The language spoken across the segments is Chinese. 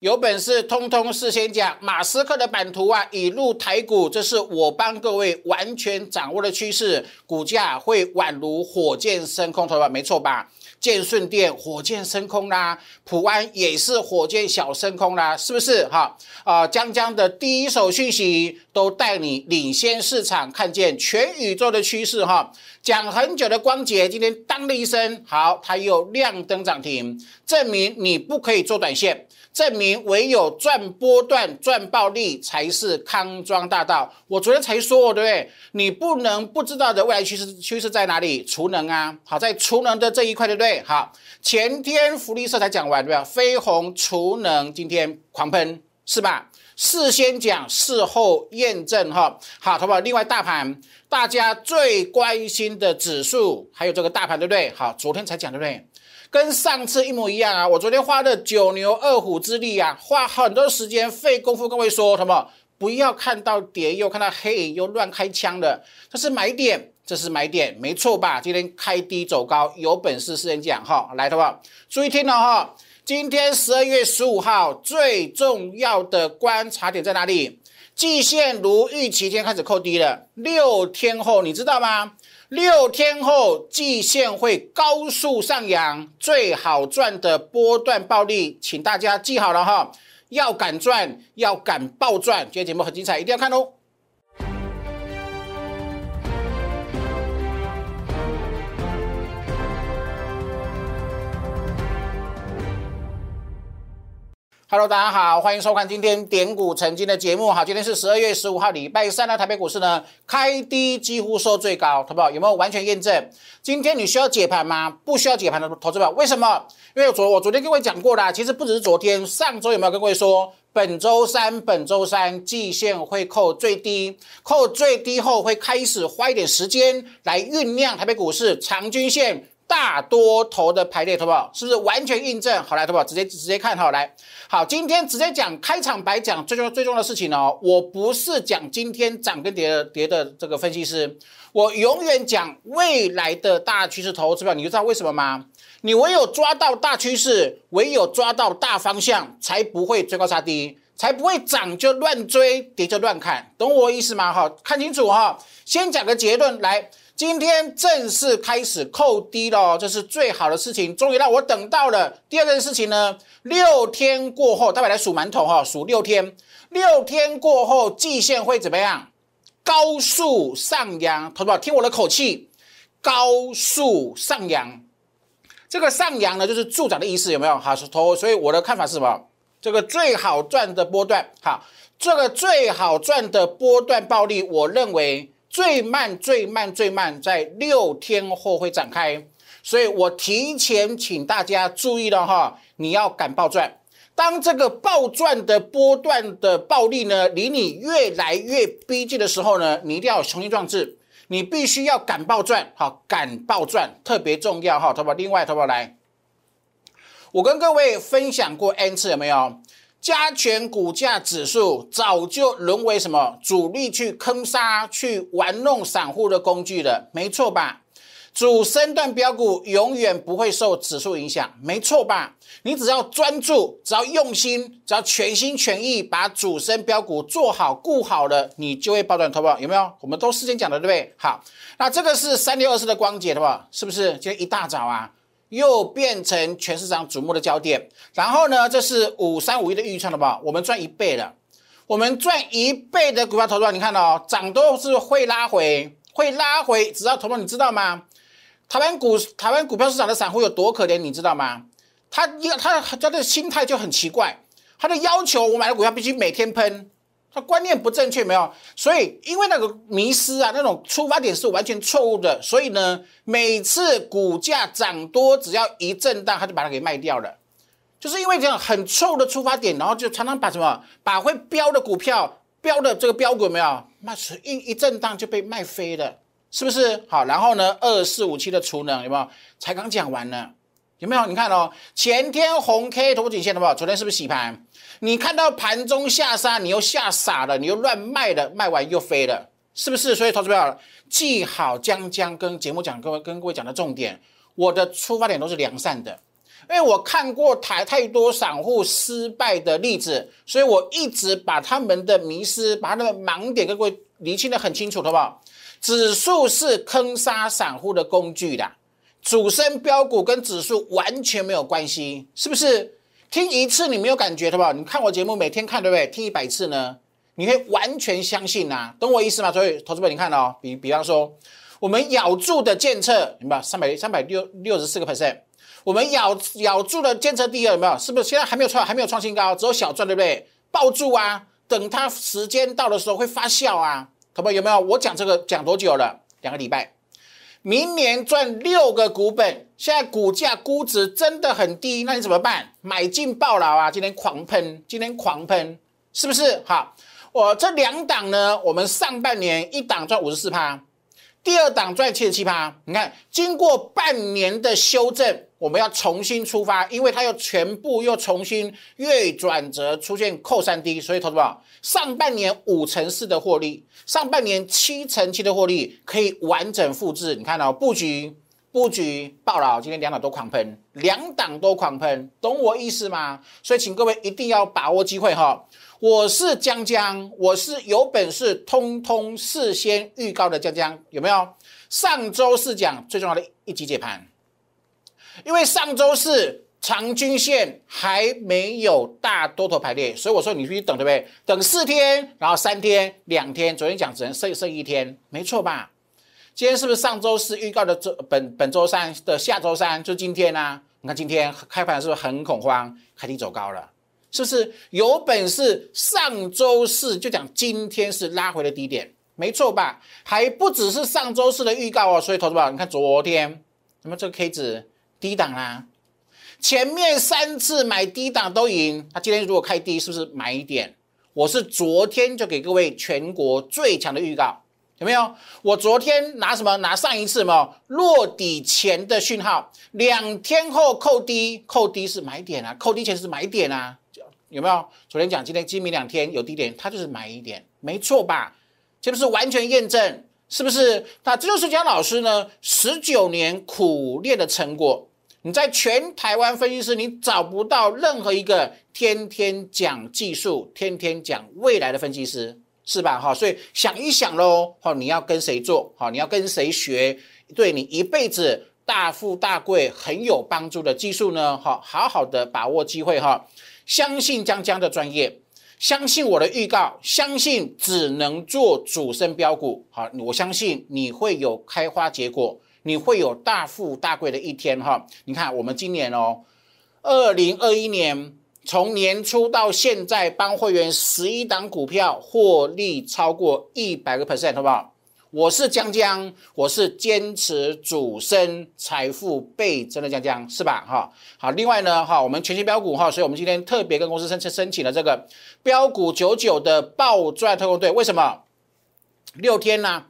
有本事通通事先讲，马斯克的版图啊，已入台股，这是我帮各位完全掌握的趋势，股价会宛如火箭升空，头吧？没错吧？建顺电火箭升空啦，普安也是火箭小升空啦，是不是？哈啊，江江的第一手讯息都带你领先市场，看见全宇宙的趋势哈。讲很久的光捷今天当了一声，好，它又亮灯涨停，证明你不可以做短线。证明唯有赚波段、赚暴利才是康庄大道。我昨天才说，对不对？你不能不知道的未来趋势趋势在哪里？储能啊，好在储能的这一块，对不对？好，前天福利社才讲完，对吧？飞鸿储能今天狂喷，是吧？事先讲，事后验证，哈。好，好不好？另外，大盘大家最关心的指数，还有这个大盘，对不对？好，昨天才讲，对不对？跟上次一模一样啊！我昨天花了九牛二虎之力啊，花很多时间费功夫，各位说什么？不要看到跌又看到黑影又乱开枪的，这是买点，这是买点，没错吧？今天开低走高，有本事私人讲哈，来，好不好？注意听了哈，今天十二月十五号最重要的观察点在哪里？季线如预期天开始扣低了，六天后你知道吗？六天后，季线会高速上扬，最好赚的波段暴利，请大家记好了哈，要敢赚，要敢暴赚。今天节目很精彩，一定要看哦。Hello，大家好，欢迎收看今天点股成金的节目。好，今天是十二月十五号，礼拜三呢。台北股市呢开低几乎收最高，好不好？有没有完全验证？今天你需要解盘吗？不需要解盘的投资者，为什么？因为昨我昨天跟各位讲过啦，其实不只是昨天，上周有没有跟各位说，本周三本周三季线会扣最低，扣最低后会开始花一点时间来酝酿台北股市长均线。大多头的排列，好不好？是不是完全印证？好来，好不好？直接直接看好来。好，今天直接讲开场白，讲最重要最重要的事情哦。我不是讲今天涨跟跌的跌的这个分析师，我永远讲未来的大趋势投资票。你就知道为什么吗？你唯有抓到大趋势，唯有抓到大方向，才不会追高杀低，才不会涨就乱追，跌就乱砍，懂我意思吗？哈，看清楚哈。先讲个结论来。今天正式开始扣低了，这是最好的事情，终于让我等到了。第二件事情呢，六天过后，大家来数馒头哈，数六天，六天过后季线会怎么样？高速上扬，同学听我的口气，高速上扬。这个上扬呢，就是助长的意思，有没有？好，头，所以我的看法是什么？这个最好赚的波段，好，这个最好赚的波段暴利，我认为。最慢、最慢、最慢，在六天后会展开，所以我提前请大家注意了哈，你要敢爆赚。当这个暴赚的波段的暴利呢，离你越来越逼近的时候呢，你一定要雄心壮志，你必须要敢暴赚，好，敢暴赚特别重要哈，淘宝。另外，淘宝来，我跟各位分享过 N 次有没有？加权股价指数早就沦为什么主力去坑杀、去玩弄散户的工具了，没错吧？主升段标股永远不会受指数影响，没错吧？你只要专注，只要用心，只要全心全意把主升标股做好、顾好了，你就会爆赚，投保有没有？我们都事先讲的，对不对？好，那这个是三六二四的光洁，对吧？是不是？今天一大早啊。又变成全市场瞩目的焦点，然后呢，这是五三五一的预算了吧？我们赚一倍了，我们赚一倍的股票投入，你看到涨都是会拉回，会拉回，只要投入，你知道吗？台湾股台湾股票市场的散户有多可怜，你知道吗？他一个他他的心态就很奇怪，他的要求，我买的股票必须每天喷。他观念不正确，没有，所以因为那个迷失啊，那种出发点是完全错误的，所以呢，每次股价涨多，只要一震荡，他就把它给卖掉了，就是因为这样很错误的出发点，然后就常常把什么把会飙的股票、飙的这个标股没有卖，一一震荡就被卖飞了，是不是？好，然后呢，二四五七的储能有没有？才刚讲完呢，有没有？你看哦，前天红 K 头部颈线的不昨天是不是洗盘？你看到盘中下杀，你又吓傻了，你又乱卖了，卖完又飞了，是不是？所以投资票记好江江跟节目讲各位跟各位讲的重点，我的出发点都是良善的，因为我看过太太多散户失败的例子，所以我一直把他们的迷失、把他们的盲点跟各位理清的很清楚，好不好？指数是坑杀散户的工具的，主升标股跟指数完全没有关系，是不是？听一次你没有感觉，对不好？你看我节目每天看，对不对？听一百次呢，你会完全相信呐，懂我意思吗？所以，投资者你看哦，比比方说，我们咬住的监测，明白？三百三百六六十四个 percent。我们咬咬住了监测第二，有没有？是不是现在还没有创还没有创新高，只有小赚，对不对？抱住啊，等它时间到的时候会发酵啊，同学有没有？我讲这个讲多久了？两个礼拜，明年赚六个股本，现在股价估值真的很低，那你怎么办？买进爆牢啊！今天狂喷，今天狂喷，是不是？好，我这两档呢，我们上半年一档赚五十四趴。第二档赚七十七趴，你看，经过半年的修正，我们要重新出发，因为它又全部又重新月转折出现扣三 D，所以投资者上半年五成四的获利，上半年七成七的获利可以完整复制。你看到布局布局爆了，今天两档都狂喷，两档都狂喷，懂我意思吗？所以请各位一定要把握机会哈。我是江江，我是有本事通通事先预告的江江，有没有？上周四讲最重要的一集解盘，因为上周四长均线还没有大多头排列，所以我说你必须等，对不对？等四天，然后三天、两天，昨天讲只能剩剩一天，没错吧？今天是不是上周四预告的周本本周三的下周三就今天呢？你看今天开盘是不是很恐慌，开低走高了？是不是有本事？上周四就讲今天是拉回的低点，没错吧？还不只是上周四的预告哦。所以投资宝，你看昨天，那么这个 K 值低档啦，前面三次买低档都赢。他今天如果开低，是不是买一点？我是昨天就给各位全国最强的预告，有没有？我昨天拿什么？拿上一次嘛，落底前的讯号，两天后扣低，扣低是买点啊，扣低前是买点啊。有没有？昨天讲，今天今明两天有低点，它就是买一点，没错吧？这不是完全验证，是不是？那这就是姜老师呢十九年苦练的成果。你在全台湾分析师，你找不到任何一个天天讲技术、天天讲未来的分析师，是吧？哈，所以想一想喽，哈，你要跟谁做？哈，你要跟谁学？对你一辈子大富大贵很有帮助的技术呢？哈，好好的把握机会哈。相信江江的专业，相信我的预告，相信只能做主升标股。好，我相信你会有开花结果，你会有大富大贵的一天哈。你看，我们今年哦，二零二一年从年初到现在，帮会员十一档股票获利超过一百个 percent，好不好？我是江江，我是坚持主升财富倍增的江江，是吧？哈，好，另外呢，哈，我们全新标股哈，所以我们今天特别跟公司申请申请了这个标股九九的暴赚特工队，为什么？六天呢？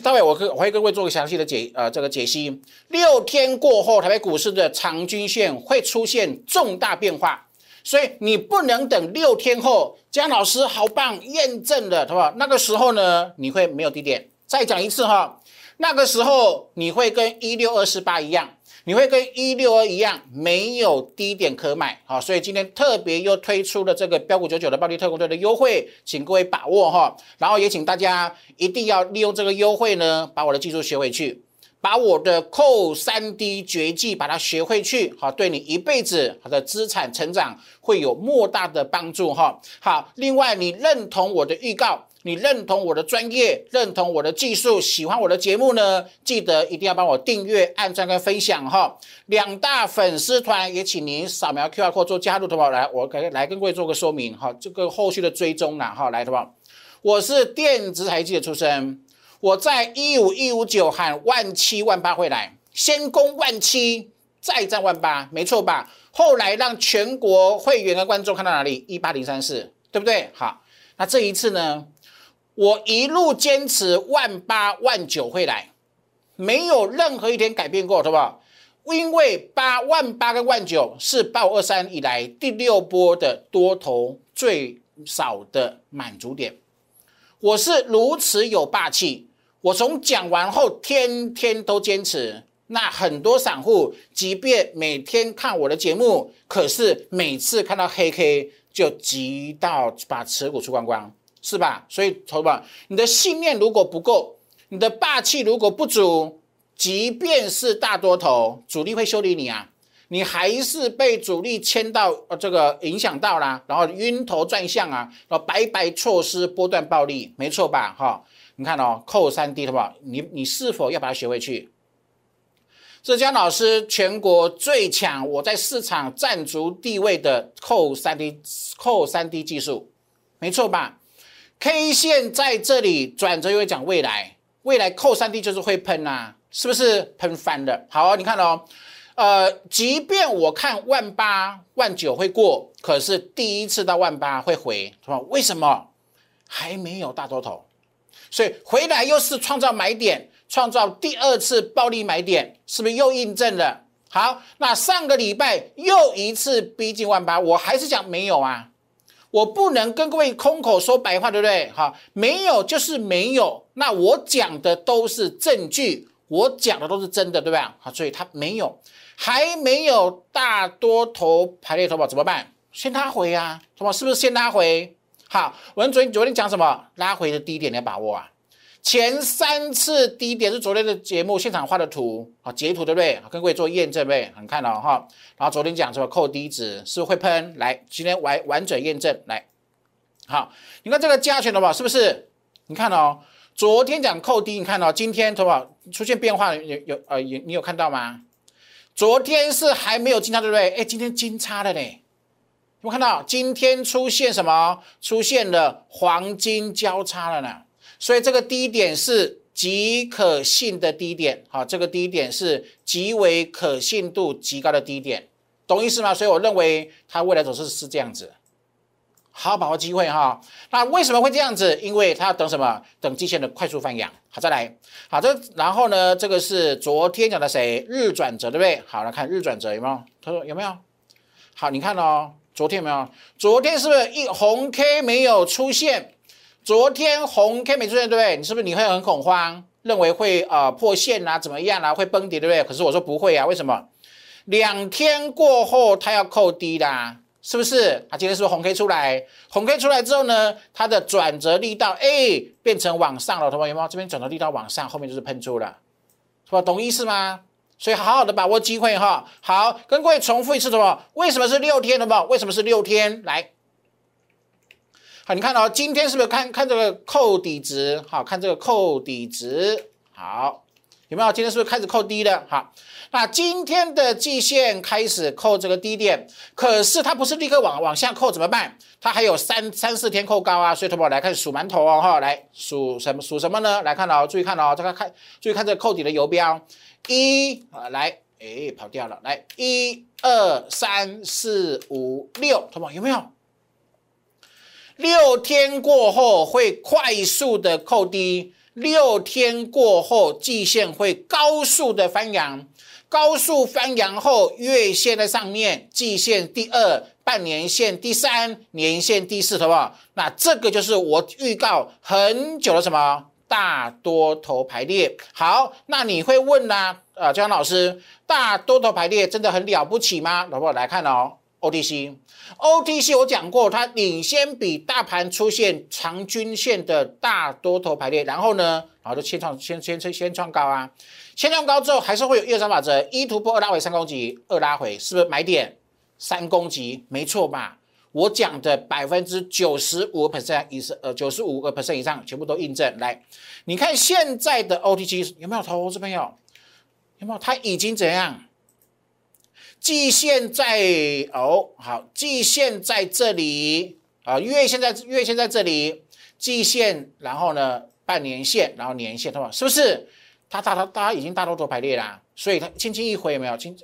待会我可我会各位做个详细的解呃这个解析。六天过后，台北股市的长均线会出现重大变化，所以你不能等六天后，江老师好棒，验证了，对吧？那个时候呢，你会没有低点。再讲一次哈，那个时候你会跟一六二四八一样，你会跟一六二一样，没有低点可买，好，所以今天特别又推出了这个标股九九的暴力特工队的优惠，请各位把握哈，然后也请大家一定要利用这个优惠呢，把我的技术学回去，把我的扣三 D 绝技把它学会去，好，对你一辈子好的资产成长会有莫大的帮助哈。好，另外你认同我的预告。你认同我的专业，认同我的技术，喜欢我的节目呢？记得一定要帮我订阅、按赞跟分享哈。两大粉丝团也请您扫描 QR code 做加入，好不好？来，我来来跟各位做个说明哈。这个后续的追踪呢，哈，来，好不好？我是电子台记的出身，我在一五一五九喊万七万八会来，先攻万七，再战万八，没错吧？后来让全国会员的观众看到哪里？一八零三四，对不对？好，那这一次呢？我一路坚持万八万九会来，没有任何一天改变过，好不好？因为八万八跟万九是报二三以来第六波的多头最少的满足点。我是如此有霸气，我从讲完后天天都坚持，那很多散户，即便每天看我的节目，可是每次看到黑 K 就急到把持股出光光，是吧？所以，投吧，你的信念如果不够，你的霸气如果不足，即便是大多头主力会修理你啊，你还是被主力牵到呃这个影响到啦，然后晕头转向啊，然后白白错失波段暴利，没错吧？哈，你看哦，扣三 D 好不好？你你是否要把它学回去？浙江老师全国最强，我在市场占足地位的扣三 D 扣三 D 技术，没错吧？K 线在这里转折，又讲未来，未来扣三 D 就是会喷呐，是不是喷翻的？好，你看哦，呃，即便我看万八万九会过，可是第一次到万八会回，是吧？为什么？还没有大多头，所以回来又是创造买点。创造第二次暴利买点，是不是又印证了？好，那上个礼拜又一次逼近万八，我还是讲没有啊，我不能跟各位空口说白话，对不对？好，没有就是没有，那我讲的都是证据，我讲的都是真的，对吧？好，所以它没有，还没有大多头排列投保怎么办？先拉回啊，什么？是不是先拉回？好，我们昨昨天讲什么？拉回的低点你要把握啊。前三次低点是昨天的节目现场画的图好，截图对不对？跟各位做验证对？很看哦哈。然后昨天讲什么扣低值是会喷？来，今天完完整验证来。好，你看这个加权的话是不是？你看哦，昨天讲扣低，你看到今天多少出现变化？有有呃，有你有看到吗？昨天是还没有金叉对不对？哎，今天金叉了嘞。有看到今天出现什么？出现了黄金交叉了呢？所以这个低点是极可信的低点，好，这个低点是极为可信度极高的低点，懂意思吗？所以我认为它未来走势是这样子，好好把握机会哈。那为什么会这样子？因为它要等什么？等季线的快速翻扬。好，再来，好，这然后呢？这个是昨天讲的谁？日转折对不对？好，来看日转折有没有？他说有没有？好，你看哦，昨天有没有？昨天是不是一红 K 没有出现？昨天红 K 没出现，对不对？你是不是你会很恐慌，认为会呃破线啊，怎么样啊，会崩跌，对不对？可是我说不会啊，为什么？两天过后它要扣低啦，是不是？它今天是不是红 K 出来？红 K 出来之后呢，它的转折力道哎变成往上了，同学们，这边转折力道往上，后面就是喷出了，是吧？懂意思吗？所以好好的把握机会哈。好，跟各位重复一次，什么？为什么是六天，的不？为什么是六天？来。好，你看到今天是不是看看这个扣底值？好看这个扣底值，好有没有？今天是不是开始扣低的？好，那今天的季线开始扣这个低点，可是它不是立刻往往下扣，怎么办？它还有三三四天扣高啊！所以，同学来看数馒头哦，哈，来数什么？数什么呢？来看哦，注意看哦，这个看，注意看这个扣底的游标，一啊，来，哎，跑掉了，来，一二三四五六，同学有没有？六天过后会快速的扣低，六天过后季线会高速的翻扬，高速翻扬后月线在上面，季线第二，半年线第三，年线第四，好不好？那这个就是我预告很久的什么大多头排列。好，那你会问呢？呃，江老师，大多头排列真的很了不起吗？老婆来看哦。OTC，OTC 我讲过，它领先比大盘出现长均线的大多头排列，然后呢，然后就先创先先先先创高啊，先创高之后还是会有一二三法则，一突破二拉回三攻击，二拉回是不是买点？三攻击没错吧？我讲的百分之九十五 percent 以上，呃九十五个 percent 以上全部都印证。来，你看现在的 OTC 有没有投资朋友？有没有？它已经怎样？季线在哦，好，季线在这里啊，月线在月线在这里，季线，然后呢，半年线，然后年线，对吧？是不是？它大它大家已经大多头排列啦，所以它轻轻一回有没有？轻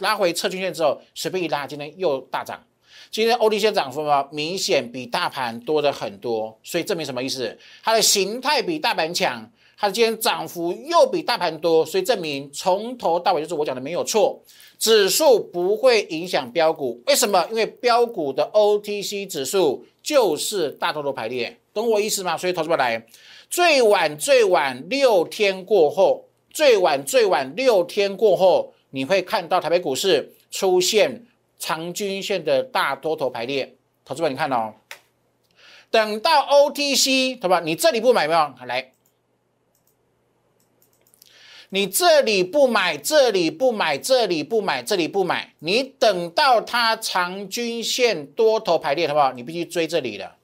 拉回测均线之后，随便一拉，今天又大涨。今天 OTC 涨幅啊，明显比大盘多的很多，所以证明什么意思？它的形态比大盘强，它今天涨幅又比大盘多，所以证明从头到尾就是我讲的没有错。指数不会影响标股，为什么？因为标股的 OTC 指数就是大多头排列，懂我意思吗？所以投资者来，最晚最晚六天过后，最晚最晚六天过后，你会看到台北股市出现长均线的大多头排列。投资者，你看哦，等到 OTC，对吧？你这里不买没有？来。你这里不买，这里不买，这里不买，这里不买，你等到它长均线多头排列，好不好？你必须追这里的，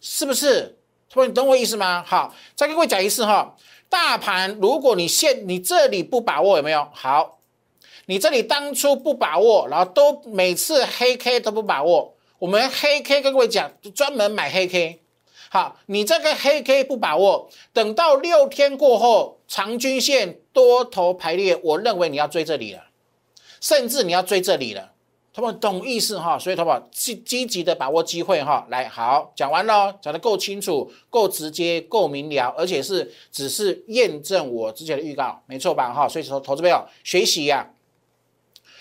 是不是？不，你懂我意思吗？好，再跟各位讲一次哈，大盘如果你现你这里不把握，有没有？好，你这里当初不把握，然后都每次黑 K 都不把握，我们黑 K 跟各位讲，专门买黑 K。好，你这个黑 K 不把握，等到六天过后，长均线多头排列，我认为你要追这里了，甚至你要追这里了，他们懂意思哈？所以他们积积极的把握机会哈。来，好，讲完了，讲的够清楚、够直接、够明了，而且是只是验证我之前的预告，没错吧？哈，所以说投资朋友学习呀，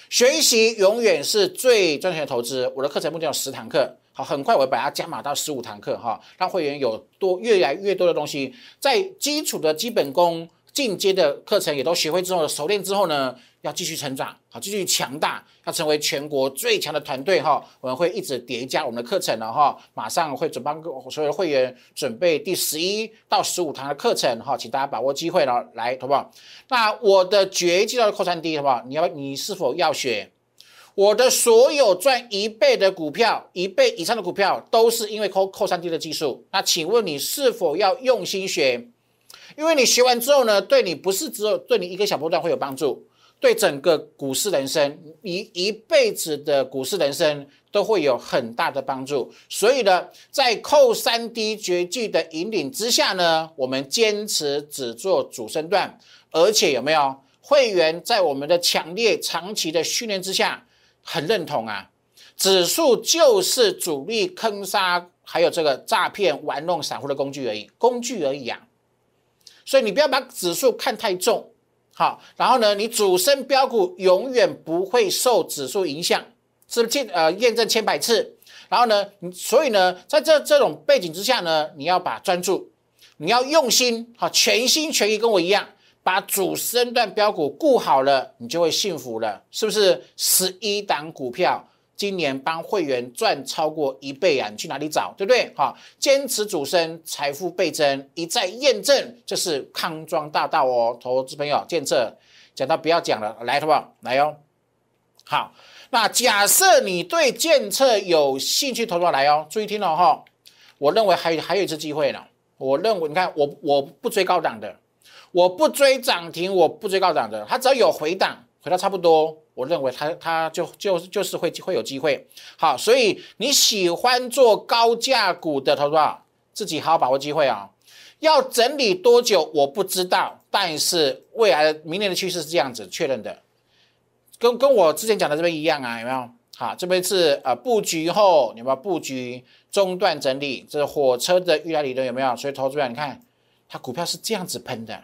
学习永远是最赚钱的投资。我的课程目前有十堂课。好，很快我会把它加码到十五堂课哈，让会员有多越来越多的东西，在基础的基本功、进阶的课程也都学会之后，熟练之后呢，要继续成长，好，继续强大，要成为全国最强的团队哈。我们会一直叠加我们的课程了哈，马上会准帮所有的会员准备第十一到十五堂的课程哈，请大家把握机会了，来，好不好？那我的绝技的扣三 D 好不好？你要你是否要学？我的所有赚一倍的股票，一倍以上的股票，都是因为扣扣三 D 的技术。那请问你是否要用心学？因为你学完之后呢，对你不是只有对你一个小波段会有帮助，对整个股市人生，你一辈子的股市人生都会有很大的帮助。所以呢，在扣三 D 绝技的引领之下呢，我们坚持只做主升段，而且有没有会员在我们的强烈长期的训练之下？很认同啊，指数就是主力坑杀，还有这个诈骗玩弄散户的工具而已，工具而已啊。所以你不要把指数看太重，好，然后呢，你主升标股永远不会受指数影响，是不是？呃，验证千百次。然后呢，所以呢，在这这种背景之下呢，你要把专注，你要用心，好，全心全意跟我一样。把主升段标股顾好了，你就会幸福了，是不是？十一档股票今年帮会员赚超过一倍啊！你去哪里找，对不对？好，坚持主升，财富倍增，一再验证，这是康庄大道哦，投资朋友，见测。讲到不要讲了，来，好不好？来哦。好，那假设你对建测有兴趣，投资来哦，注意听了哈。我认为还还有一次机会呢。我认为，你看我我不追高档的。我不追涨停，我不追高涨的，它只要有回档，回到差不多，我认为它它就就就是会会有机会。好，所以你喜欢做高价股的投资者，自己好好把握机会啊。要整理多久我不知道，但是未来的明年的趋势是这样子确认的，跟跟我之前讲的这边一样啊，有没有？好，这边是呃布局后有没有布局中段整理？这是火车的预来理论有没有？所以投资者你看，它股票是这样子喷的。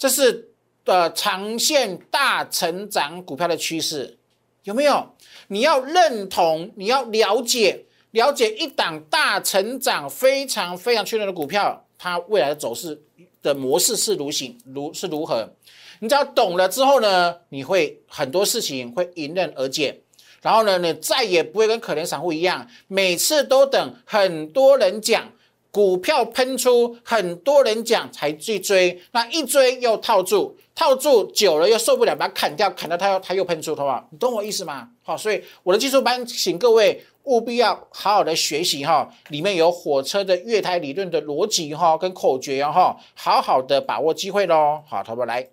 这是呃长线大成长股票的趋势，有没有？你要认同，你要了解，了解一档大成长非常非常确认的股票，它未来的走势的模式是如行如是如何？你只要懂了之后呢，你会很多事情会迎刃而解，然后呢，你再也不会跟可怜散户一样，每次都等很多人讲。股票喷出，很多人讲才去追，那一追又套住，套住久了又受不了，把它砍掉，砍到它又它又喷出，好不好？你懂我意思吗？好，所以我的技术班，请各位务必要好好的学习哈，里面有火车的月台理论的逻辑哈，跟口诀哈，好好的把握机会喽。好，投保来，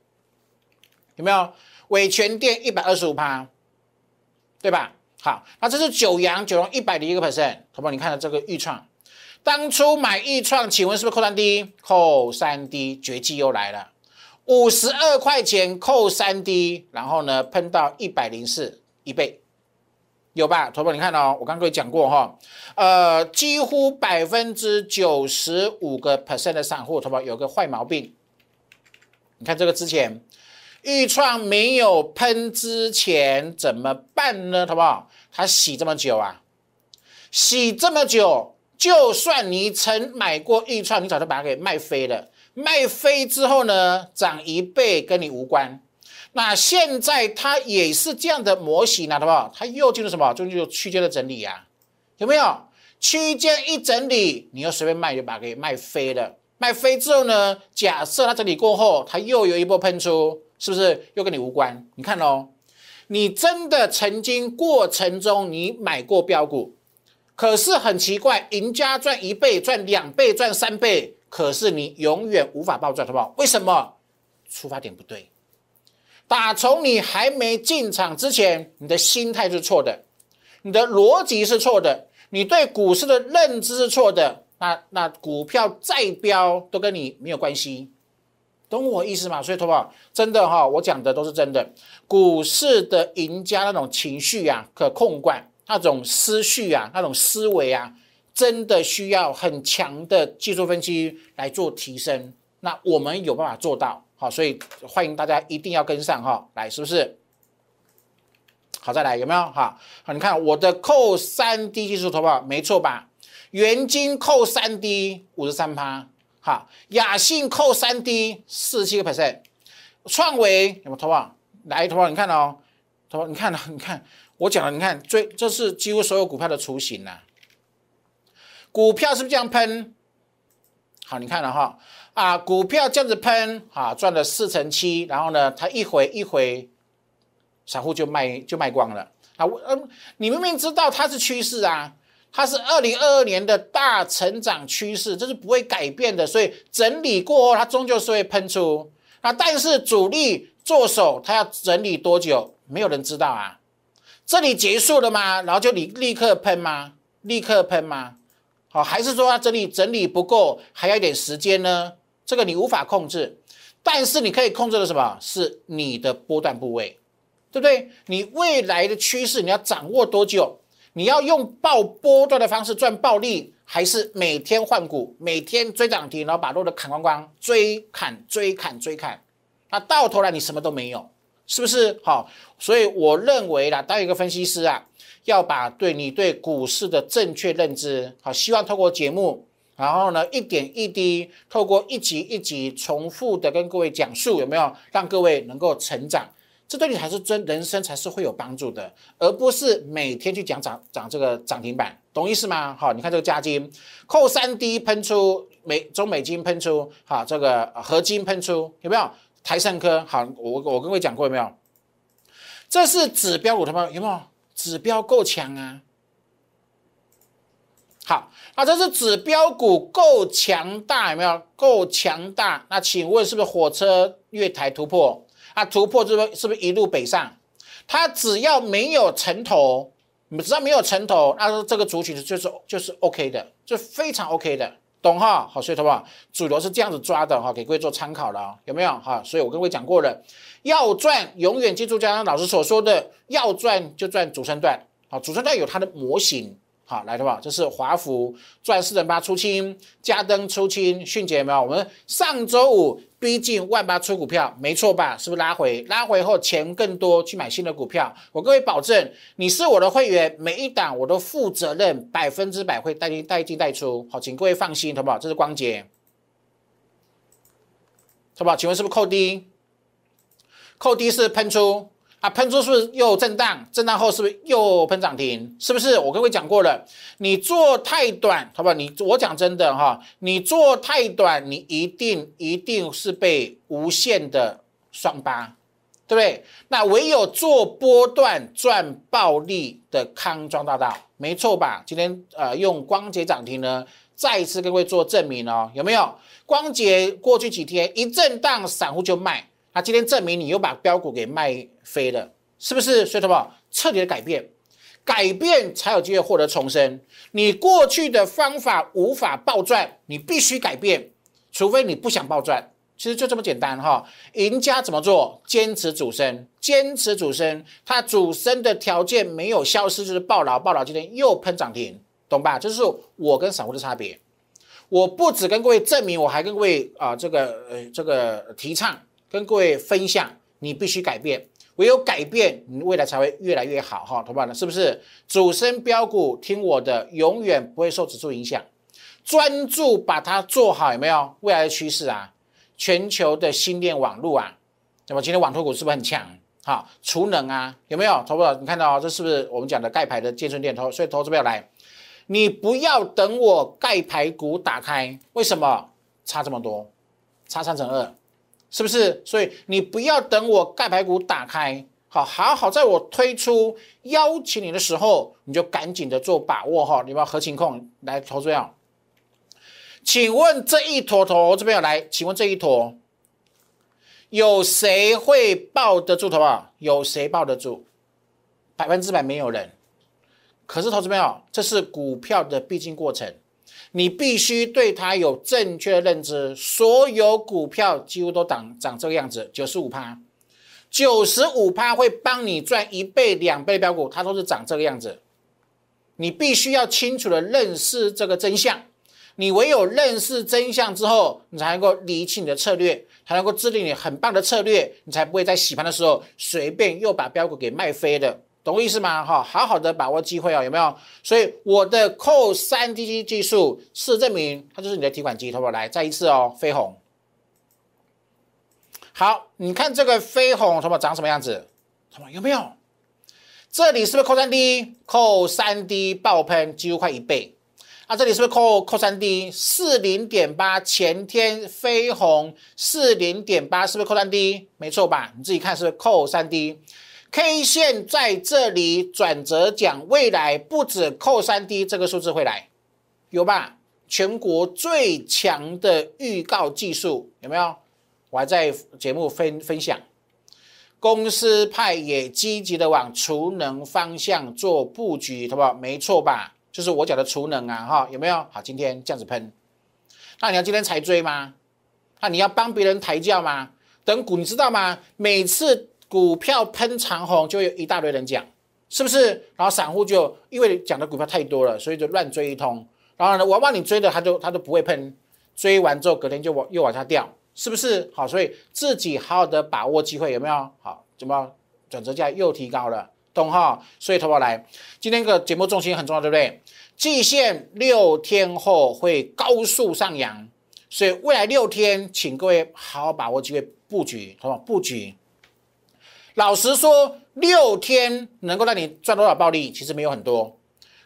有没有？伟全电一百二十五趴，对吧？好，那这是九阳九阳一百零一个 percent，投保你看到这个预创。当初买易创，请问是不是扣三 D？扣三 D 绝技又来了，五十二块钱扣三 D，然后呢喷到一百零四一倍，有吧？头发你看哦，我刚刚讲过哈，呃，几乎百分之九十五个 percent 的散户头发有个坏毛病，你看这个之前预创没有喷之前怎么办呢？好不好？它洗这么久啊，洗这么久。就算你曾买过预创，你早就把它给卖飞了。卖飞之后呢，涨一倍跟你无关。那现在它也是这样的模型啊，好不好？它又进入什么？就进入区间的整理呀，有没有？区间一整理，你又随便卖就把它给卖飞了。卖飞之后呢，假设它整理过后，它又有一波喷出，是不是又跟你无关？你看哦，你真的曾经过程中你买过标股，可是很奇怪，赢家赚一倍、赚两倍、赚三倍。可是你永远无法暴赚，好不好？为什么？出发点不对。打从你还没进场之前，你的心态是错的，你的逻辑是错的，你对股市的认知是错的。那那股票再飙都跟你没有关系，懂我意思吗？所以，投保真的哈，我讲的都是真的。股市的赢家那种情绪啊，可控管那种思绪啊，那种思维啊。真的需要很强的技术分析来做提升，那我们有办法做到，好，所以欢迎大家一定要跟上哈，来是不是？好，再来有没有？哈，好，你看我的扣三 D 技术投保没错吧？元金扣三 D 五十三趴，好，雅信扣三 D 四十七个 percent，创维有没有投保？来投保，你看哦，投保，你看了，你看我讲了，你看最这是几乎所有股票的雏形呐。股票是不是这样喷？好，你看了哈啊，股票这样子喷，哈，赚了四成七，然后呢，它一回一回，散户就卖就卖光了啊。嗯，你明明知道它是趋势啊，它是二零二二年的大成长趋势，这是不会改变的，所以整理过后，它终究是会喷出。那但是主力做手，它要整理多久？没有人知道啊。这里结束了吗？然后就立立刻喷吗？立刻喷吗？好，还是说它整理整理不够，还要一点时间呢？这个你无法控制，但是你可以控制的什么？是你的波段部位，对不对？你未来的趋势你要掌握多久？你要用爆波段的方式赚暴利，还是每天换股，每天追涨停，然后把肉的砍光光，追砍追砍追砍，那到头来你什么都没有，是不是？好，所以我认为啦，当一个分析师啊。要把对你对股市的正确认知，好，希望透过节目，然后呢，一点一滴，透过一集一集重复的跟各位讲述，有没有让各位能够成长？这对你才是真人生才是会有帮助的，而不是每天去讲涨涨这个涨停板，懂意思吗？好，你看这个加金，扣三 D 喷出美中美金喷出，好，这个合金喷出有没有？台盛科好，我我跟各位讲过有没有？这是指标股，他们有没有？指标够强啊，好，那这是指标股够强大，有没有够强大？那请问是不是火车月台突破？啊，突破是不是是不是一路北上？它只要没有城头，只要没有城头，那这个主体就是就是 OK 的，就非常 OK 的，懂哈？好，所以的话，主流是这样子抓的哈，给各位做参考了，有没有哈？所以我跟各位讲过了。要赚，永远记住家长老师所说的，要赚就赚主升段。好，主升段有它的模型。好，来的话，这是华孚赚四点八出清，嘉登出清，迅捷有没有？我们上周五逼近万八出股票，没错吧？是不是拉回？拉回后钱更多，去买新的股票。我各位保证，你是我的会员，每一档我都负责任，百分之百会带进带进带出。好，请各位放心，好不好？这是光洁，好不好？请问是不是扣低？扣低是喷出啊，喷出是不是又震荡？震荡后是不是又喷涨停？是不是？我跟各位讲过了，你做太短，好不好？你我讲真的哈，你做太短，你一定一定是被无限的双八，对不对？那唯有做波段赚暴利的康庄大道，没错吧？今天呃用光捷涨停呢，再一次跟各位做证明哦，有没有？光捷过去几天一震荡，散户就卖。那今天证明你又把标股给卖飞了，是不是？所以什么彻底的改变，改变才有机会获得重生。你过去的方法无法暴赚，你必须改变，除非你不想暴赚。其实就这么简单哈。赢家怎么做？坚持主升，坚持主升。它主升的条件没有消失，就是暴牢，暴牢今天又喷涨停，懂吧？这是我跟散户的差别。我不只跟各位证明，我还跟各位啊这个呃这个提倡。跟各位分享，你必须改变，唯有改变，你未来才会越来越好哈，同胞们，是不是？主升标股，听我的，永远不会受指数影响，专注把它做好，有没有？未来的趋势啊，全球的新链网络啊，那么今天网托股是不是很强？好，储能啊，有没有？投资你看到这是不是我们讲的盖牌的健身店？投所以投资不要来，你不要等我盖牌股打开，为什么差这么多？差三成二，是不是？所以你不要等我盖牌股打开，好好好，在我推出邀请你的时候，你就赶紧的做把握哈。你们合情控来投资要。请问这一坨坨这边有来？请问这一坨有谁会抱得住头啊？有谁抱得住？百分之百没有人。可是投资朋友，这是股票的必经过程，你必须对它有正确的认知。所有股票几乎都涨涨这个样子，九十五趴，九十五趴会帮你赚一倍、两倍标股，它都是涨这个样子。你必须要清楚的认识这个真相。你唯有认识真相之后，你才能够理清你的策略，才能够制定你很棒的策略，你才不会在洗盘的时候随便又把标股给卖飞的，懂我意思吗？哈，好好的把握机会哦，有没有？所以我的扣三 D G 技术是证明它就是你的提款机，好不好？来，再一次哦，飞鸿。好，你看这个飞鸿，什么长什么样子？什么有没有？这里是不是扣三 D？扣三 D 爆喷，几乎快一倍。啊，这里是不是扣扣三 D 四零点八？前天飞鸿四零点八，是不是扣三 D？没错吧？你自己看是不是扣三 D？K 线在这里转折讲，未来不止扣三 D 这个数字会来，有吧？全国最强的预告技术有没有？我还在节目分分享，公司派也积极的往储能方向做布局，好不好？没错吧？就是我讲的储能啊，哈，有没有？好，今天这样子喷，那你要今天才追吗？那你要帮别人抬轿吗？等股你知道吗？每次股票喷长红，就有一大堆人讲，是不是？然后散户就因为讲的股票太多了，所以就乱追一通。然后呢，我帮你追的，他就他都不会喷，追完之后隔天就往又往下掉，是不是？好，所以自己好好的把握机会，有没有？好，怎么转折价又提高了？懂哈，所以投保来，今天个节目重心很重要，对不对？季线六天后会高速上扬，所以未来六天，请各位好好把握机会布局，好不好？布局。老实说，六天能够让你赚多少暴利，其实没有很多，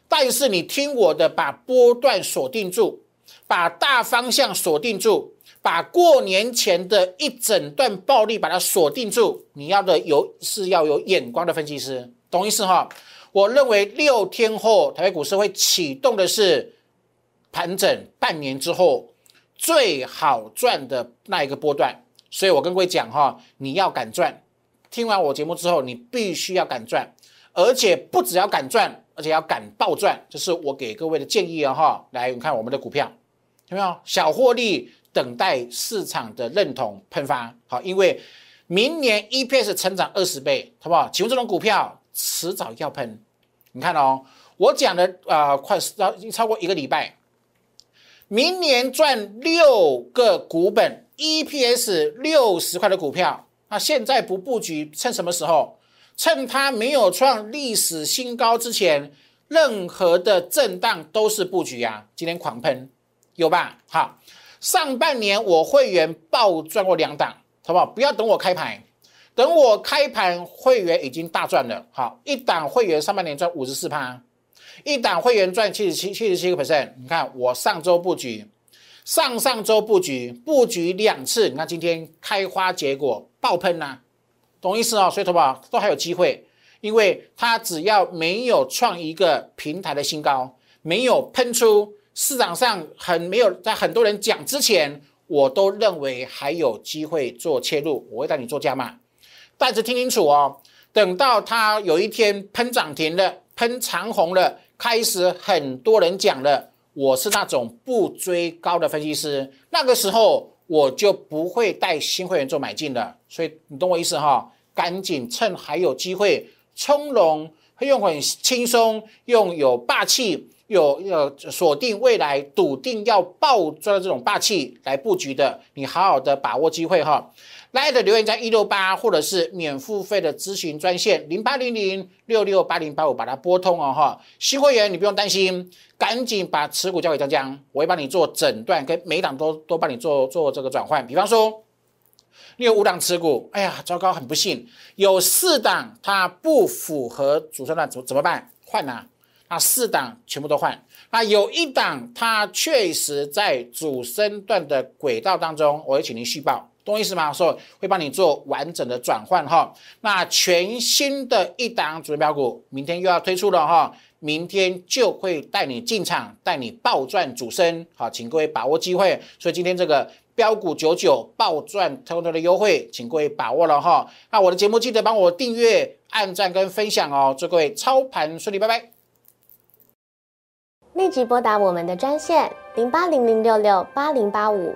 但是你听我的，把波段锁定住，把大方向锁定住。把过年前的一整段暴利把它锁定住，你要的有是要有眼光的分析师，懂意思哈？我认为六天后台北股市会启动的是盘整半年之后最好赚的那一个波段，所以我跟各位讲哈，你要敢赚，听完我节目之后，你必须要敢赚，而且不只要敢赚，而且要敢暴赚，这是我给各位的建议啊哈。来，你看我们的股票有没有小获利？等待市场的认同喷发，好，因为明年 EPS 成长二十倍，好不好？请问这种股票迟早要喷。你看哦，我讲的啊，快超超过一个礼拜，明年赚六个股本，EPS 六十块的股票，那现在不布局，趁什么时候？趁它没有创历史新高之前，任何的震荡都是布局啊。今天狂喷，有吧？好。上半年我会员暴赚过两档，好不好？不要等我开盘，等我开盘，会员已经大赚了。好，一档会员上半年赚五十四趴，一档会员赚七十七七十七个 percent。你看我上周布局，上上周布局，布局两次，你看今天开花结果爆喷呐，懂意思哦？所以，投保都还有机会，因为它只要没有创一个平台的新高，没有喷出。市场上很没有在很多人讲之前，我都认为还有机会做切入，我会带你做加码。但是听清楚哦，等到它有一天喷涨停了，喷长红了，开始很多人讲了，我是那种不追高的分析师，那个时候我就不会带新会员做买进的。所以你懂我意思哈？赶紧趁还有机会，从容用很轻松，用有霸气。有有锁定未来笃定要爆赚的这种霸气来布局的，你好好的把握机会哈。来的留言在一六八，或者是免付费的咨询专线零八零零六六八零八五，把它拨通哦哈。新会员你不用担心，赶紧把持股交给江江，我会帮你做诊断，跟每一档都都帮你做做这个转换。比方说，你有五档持股，哎呀，糟糕，很不幸，有四档它不符合主升段，怎怎么办？换啊！那四档全部都换，那有一档它确实在主升段的轨道当中，我会请您续报，懂意思吗？所以会帮你做完整的转换哈。那全新的一档主力标股，明天又要推出了哈，明天就会带你进场，带你暴赚主升，好，请各位把握机会。所以今天这个标股九九暴赚偷偷的优惠，请各位把握了哈。那我的节目记得帮我订阅、按赞跟分享哦，祝各位操盘顺利，拜拜。立即拨打我们的专线零八零零六六八零八五